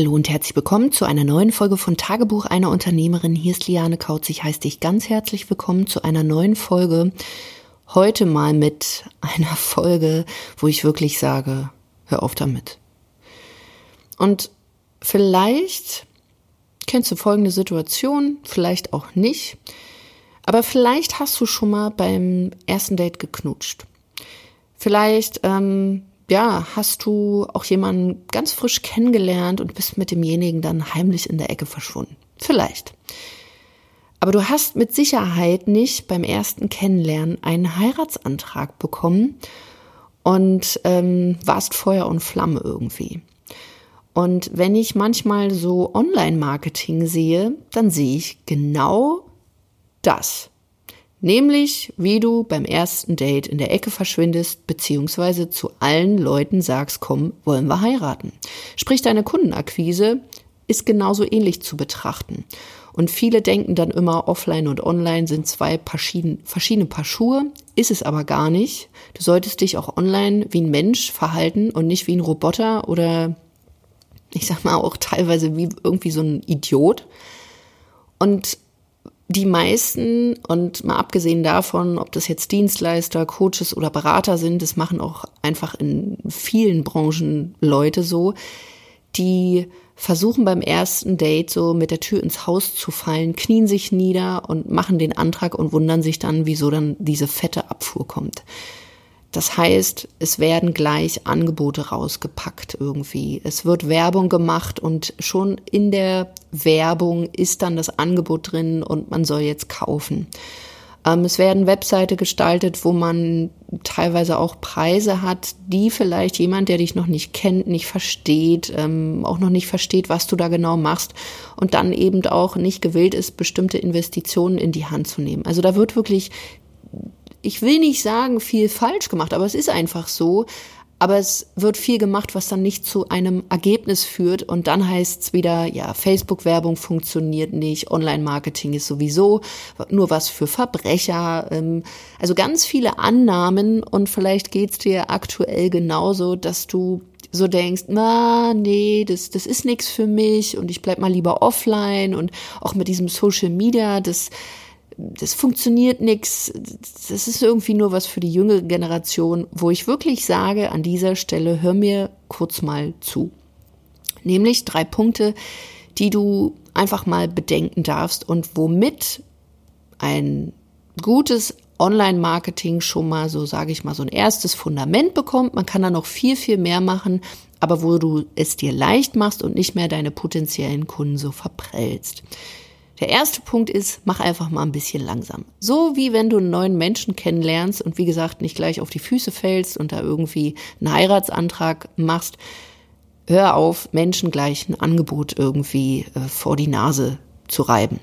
Hallo und herzlich willkommen zu einer neuen Folge von Tagebuch einer Unternehmerin. Hier ist Liane Kautz. Ich heiße dich ganz herzlich willkommen zu einer neuen Folge. Heute mal mit einer Folge, wo ich wirklich sage, hör auf damit. Und vielleicht kennst du folgende Situation, vielleicht auch nicht. Aber vielleicht hast du schon mal beim ersten Date geknutscht. Vielleicht ähm, ja, hast du auch jemanden ganz frisch kennengelernt und bist mit demjenigen dann heimlich in der Ecke verschwunden. Vielleicht. Aber du hast mit Sicherheit nicht beim ersten Kennenlernen einen Heiratsantrag bekommen und ähm, warst Feuer und Flamme irgendwie. Und wenn ich manchmal so Online-Marketing sehe, dann sehe ich genau das. Nämlich, wie du beim ersten Date in der Ecke verschwindest, beziehungsweise zu allen Leuten sagst, komm, wollen wir heiraten. Sprich, deine Kundenakquise ist genauso ähnlich zu betrachten. Und viele denken dann immer, offline und online sind zwei verschiedene Paar Schuhe. Ist es aber gar nicht. Du solltest dich auch online wie ein Mensch verhalten und nicht wie ein Roboter oder ich sag mal auch teilweise wie irgendwie so ein Idiot. Und die meisten, und mal abgesehen davon, ob das jetzt Dienstleister, Coaches oder Berater sind, das machen auch einfach in vielen Branchen Leute so, die versuchen beim ersten Date so mit der Tür ins Haus zu fallen, knien sich nieder und machen den Antrag und wundern sich dann, wieso dann diese fette Abfuhr kommt. Das heißt, es werden gleich Angebote rausgepackt irgendwie. Es wird Werbung gemacht und schon in der Werbung ist dann das Angebot drin und man soll jetzt kaufen. Ähm, es werden Webseite gestaltet, wo man teilweise auch Preise hat, die vielleicht jemand, der dich noch nicht kennt, nicht versteht, ähm, auch noch nicht versteht, was du da genau machst und dann eben auch nicht gewillt ist, bestimmte Investitionen in die Hand zu nehmen. Also da wird wirklich ich will nicht sagen, viel falsch gemacht, aber es ist einfach so. Aber es wird viel gemacht, was dann nicht zu einem Ergebnis führt. Und dann heißt es wieder, ja, Facebook-Werbung funktioniert nicht, Online-Marketing ist sowieso nur was für Verbrecher. Ähm, also ganz viele Annahmen und vielleicht geht's dir aktuell genauso, dass du so denkst, na, nee, das, das ist nichts für mich und ich bleib mal lieber offline und auch mit diesem Social Media, das, das funktioniert nix. Das ist irgendwie nur was für die jüngere Generation, wo ich wirklich sage, an dieser Stelle hör mir kurz mal zu. Nämlich drei Punkte, die du einfach mal bedenken darfst und womit ein gutes Online-Marketing schon mal so, sage ich mal, so ein erstes Fundament bekommt. Man kann da noch viel, viel mehr machen, aber wo du es dir leicht machst und nicht mehr deine potenziellen Kunden so verprellst. Der erste Punkt ist, mach einfach mal ein bisschen langsam. So wie wenn du einen neuen Menschen kennenlernst und wie gesagt nicht gleich auf die Füße fällst und da irgendwie einen Heiratsantrag machst. Hör auf, Menschen gleich ein Angebot irgendwie äh, vor die Nase zu reiben.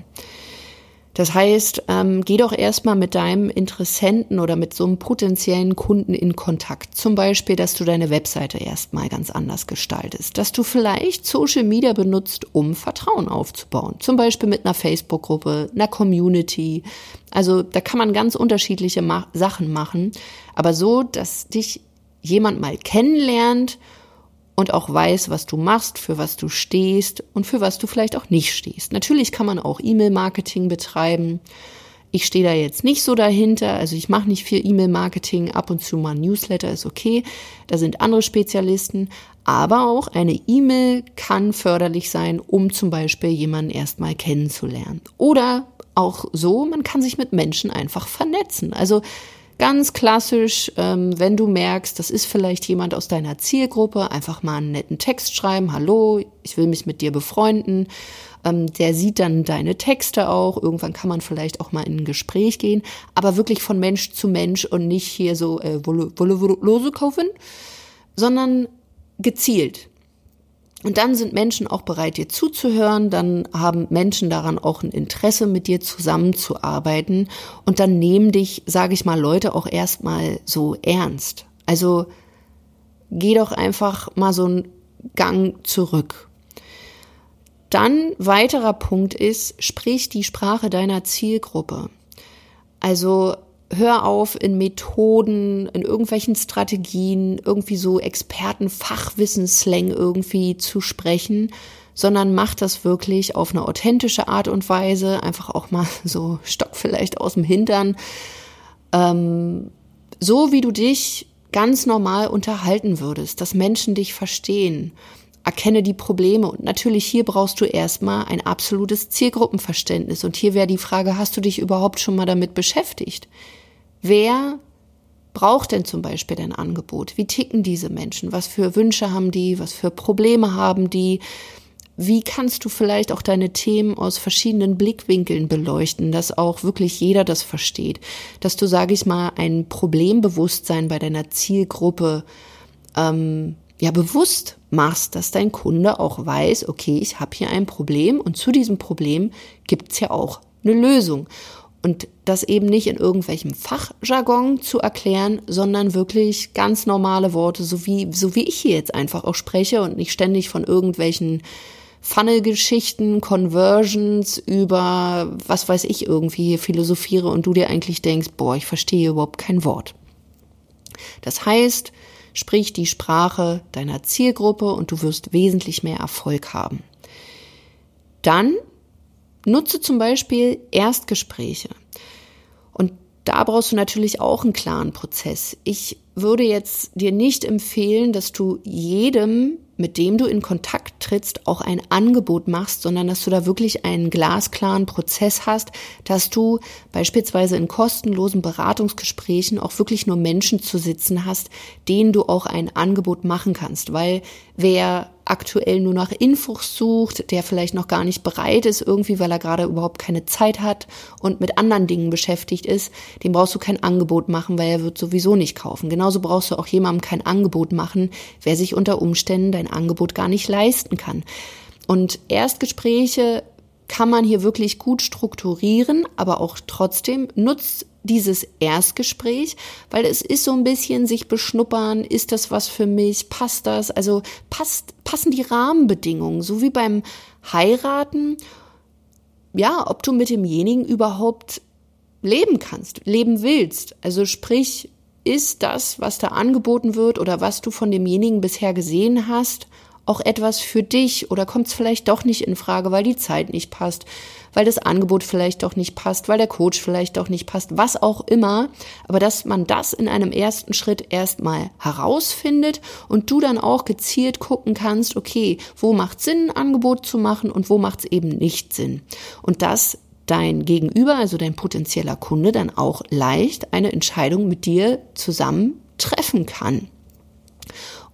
Das heißt, ähm, geh doch erstmal mit deinem Interessenten oder mit so einem potenziellen Kunden in Kontakt. Zum Beispiel, dass du deine Webseite erstmal ganz anders gestaltest. Dass du vielleicht Social Media benutzt, um Vertrauen aufzubauen. Zum Beispiel mit einer Facebook-Gruppe, einer Community. Also da kann man ganz unterschiedliche Ma Sachen machen. Aber so, dass dich jemand mal kennenlernt und auch weiß, was du machst, für was du stehst und für was du vielleicht auch nicht stehst. Natürlich kann man auch E-Mail-Marketing betreiben. Ich stehe da jetzt nicht so dahinter, also ich mache nicht viel E-Mail-Marketing, ab und zu mal ein Newsletter ist okay, da sind andere Spezialisten, aber auch eine E-Mail kann förderlich sein, um zum Beispiel jemanden erstmal kennenzulernen. Oder auch so, man kann sich mit Menschen einfach vernetzen. Also Ganz klassisch, ähm, wenn du merkst, das ist vielleicht jemand aus deiner Zielgruppe, einfach mal einen netten Text schreiben, hallo, ich will mich mit dir befreunden. Ähm, der sieht dann deine Texte auch. Irgendwann kann man vielleicht auch mal in ein Gespräch gehen, aber wirklich von Mensch zu Mensch und nicht hier so äh, Wolle, Wolle, Wolle Lose kaufen, sondern gezielt. Und dann sind Menschen auch bereit, dir zuzuhören, dann haben Menschen daran auch ein Interesse, mit dir zusammenzuarbeiten und dann nehmen dich, sage ich mal, Leute auch erstmal so ernst. Also geh doch einfach mal so einen Gang zurück. Dann weiterer Punkt ist, sprich die Sprache deiner Zielgruppe. Also hör auf, in Methoden, in irgendwelchen Strategien, irgendwie so Experten-Fachwissenslang irgendwie zu sprechen, sondern mach das wirklich auf eine authentische Art und Weise, einfach auch mal so Stock vielleicht aus dem Hintern, ähm, so wie du dich ganz normal unterhalten würdest, dass Menschen dich verstehen. Erkenne die Probleme und natürlich hier brauchst du erstmal ein absolutes Zielgruppenverständnis. Und hier wäre die Frage, hast du dich überhaupt schon mal damit beschäftigt? Wer braucht denn zum Beispiel dein Angebot? Wie ticken diese Menschen? Was für Wünsche haben die? Was für Probleme haben die? Wie kannst du vielleicht auch deine Themen aus verschiedenen Blickwinkeln beleuchten, dass auch wirklich jeder das versteht? Dass du, sage ich mal, ein Problembewusstsein bei deiner Zielgruppe ähm, ja bewusst machst, dass dein Kunde auch weiß, okay, ich habe hier ein Problem und zu diesem Problem gibt's ja auch eine Lösung. Und das eben nicht in irgendwelchem Fachjargon zu erklären, sondern wirklich ganz normale Worte, so wie, so wie ich hier jetzt einfach auch spreche und nicht ständig von irgendwelchen Funnel-Geschichten, Conversions über was weiß ich irgendwie philosophiere und du dir eigentlich denkst, boah, ich verstehe überhaupt kein Wort. Das heißt, sprich die Sprache deiner Zielgruppe und du wirst wesentlich mehr Erfolg haben. Dann nutze zum Beispiel Erstgespräche. Und da brauchst du natürlich auch einen klaren Prozess. Ich würde jetzt dir nicht empfehlen, dass du jedem mit dem du in Kontakt trittst, auch ein Angebot machst, sondern dass du da wirklich einen glasklaren Prozess hast, dass du beispielsweise in kostenlosen Beratungsgesprächen auch wirklich nur Menschen zu sitzen hast, denen du auch ein Angebot machen kannst. Weil wer aktuell nur nach Infos sucht, der vielleicht noch gar nicht bereit ist, irgendwie, weil er gerade überhaupt keine Zeit hat und mit anderen Dingen beschäftigt ist, dem brauchst du kein Angebot machen, weil er wird sowieso nicht kaufen. Genauso brauchst du auch jemandem kein Angebot machen, wer sich unter Umständen dein Angebot gar nicht leisten kann. Und Erstgespräche kann man hier wirklich gut strukturieren, aber auch trotzdem nutzt dieses Erstgespräch, weil es ist so ein bisschen sich beschnuppern, ist das was für mich, passt das, also passt, passen die Rahmenbedingungen, so wie beim Heiraten, ja, ob du mit demjenigen überhaupt leben kannst, leben willst. Also sprich, ist das, was da angeboten wird oder was du von demjenigen bisher gesehen hast, auch etwas für dich oder kommt es vielleicht doch nicht in Frage, weil die Zeit nicht passt, weil das Angebot vielleicht doch nicht passt, weil der Coach vielleicht doch nicht passt, was auch immer, aber dass man das in einem ersten Schritt erstmal herausfindet und du dann auch gezielt gucken kannst, okay, wo macht Sinn, ein Angebot zu machen und wo macht es eben nicht Sinn. Und das dein Gegenüber, also dein potenzieller Kunde, dann auch leicht eine Entscheidung mit dir zusammen treffen kann.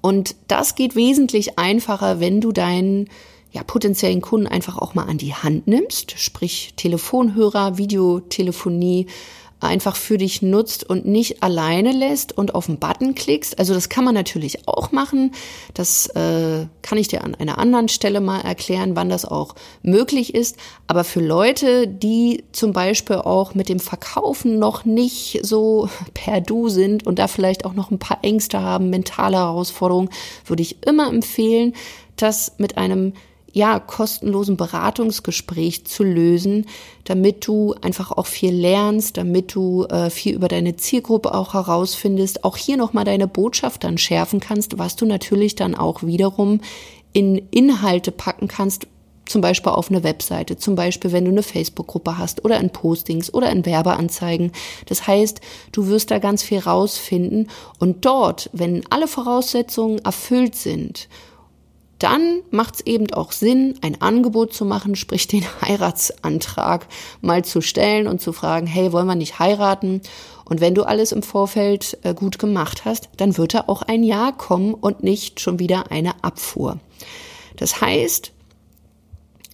Und das geht wesentlich einfacher, wenn du deinen ja, potenziellen Kunden einfach auch mal an die Hand nimmst, sprich Telefonhörer, Videotelefonie, einfach für dich nutzt und nicht alleine lässt und auf den Button klickst. Also das kann man natürlich auch machen. Das äh, kann ich dir an einer anderen Stelle mal erklären, wann das auch möglich ist. Aber für Leute, die zum Beispiel auch mit dem Verkaufen noch nicht so per Du sind und da vielleicht auch noch ein paar Ängste haben, mentale Herausforderungen, würde ich immer empfehlen, das mit einem ja, kostenlosen Beratungsgespräch zu lösen, damit du einfach auch viel lernst, damit du äh, viel über deine Zielgruppe auch herausfindest, auch hier nochmal deine Botschaft dann schärfen kannst, was du natürlich dann auch wiederum in Inhalte packen kannst, zum Beispiel auf eine Webseite, zum Beispiel wenn du eine Facebook-Gruppe hast oder in Postings oder in Werbeanzeigen. Das heißt, du wirst da ganz viel rausfinden und dort, wenn alle Voraussetzungen erfüllt sind dann macht es eben auch Sinn, ein Angebot zu machen, sprich den Heiratsantrag mal zu stellen und zu fragen, hey, wollen wir nicht heiraten? Und wenn du alles im Vorfeld äh, gut gemacht hast, dann wird da auch ein Ja kommen und nicht schon wieder eine Abfuhr. Das heißt,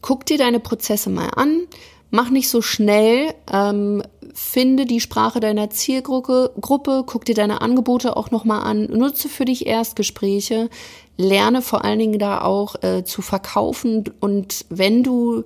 guck dir deine Prozesse mal an, mach nicht so schnell, ähm, finde die Sprache deiner Zielgruppe, Gruppe, guck dir deine Angebote auch nochmal an, nutze für dich Erstgespräche, lerne vor allen Dingen da auch äh, zu verkaufen und wenn du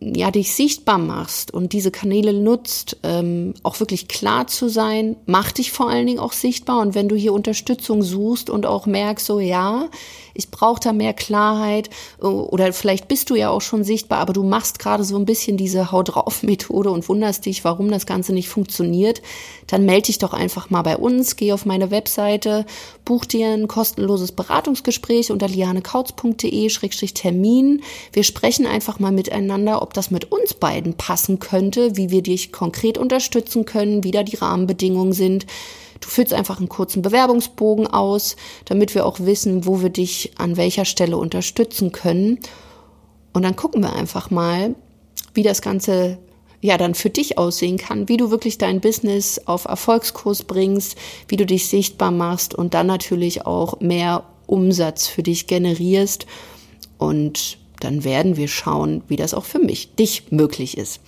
ja dich sichtbar machst und diese Kanäle nutzt, ähm, auch wirklich klar zu sein, mach dich vor allen Dingen auch sichtbar und wenn du hier Unterstützung suchst und auch merkst, so ja, ich brauche da mehr Klarheit oder vielleicht bist du ja auch schon sichtbar, aber du machst gerade so ein bisschen diese Haut drauf Methode und wunderst dich, warum das Ganze nicht funktioniert, dann melde dich doch einfach mal bei uns, geh auf meine Webseite, buch dir ein kostenloses Beratungsgespräch unter lianekautz.de-termin. Wir sprechen einfach mal miteinander, ob das mit uns beiden passen könnte, wie wir dich konkret unterstützen können, wie da die Rahmenbedingungen sind. Du füllst einfach einen kurzen Bewerbungsbogen aus, damit wir auch wissen, wo wir dich an welcher Stelle unterstützen können. Und dann gucken wir einfach mal, wie das Ganze ja dann für dich aussehen kann, wie du wirklich dein Business auf Erfolgskurs bringst, wie du dich sichtbar machst und dann natürlich auch mehr Umsatz für dich generierst. Und dann werden wir schauen, wie das auch für mich, dich möglich ist.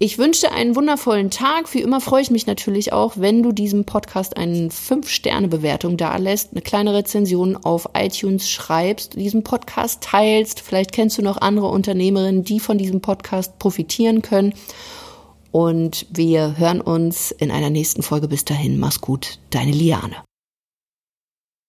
Ich wünsche einen wundervollen Tag. Wie immer freue ich mich natürlich auch, wenn du diesem Podcast eine 5-Sterne-Bewertung da lässt, eine kleine Rezension auf iTunes schreibst, diesen Podcast teilst. Vielleicht kennst du noch andere Unternehmerinnen, die von diesem Podcast profitieren können. Und wir hören uns in einer nächsten Folge. Bis dahin, mach's gut, deine Liane.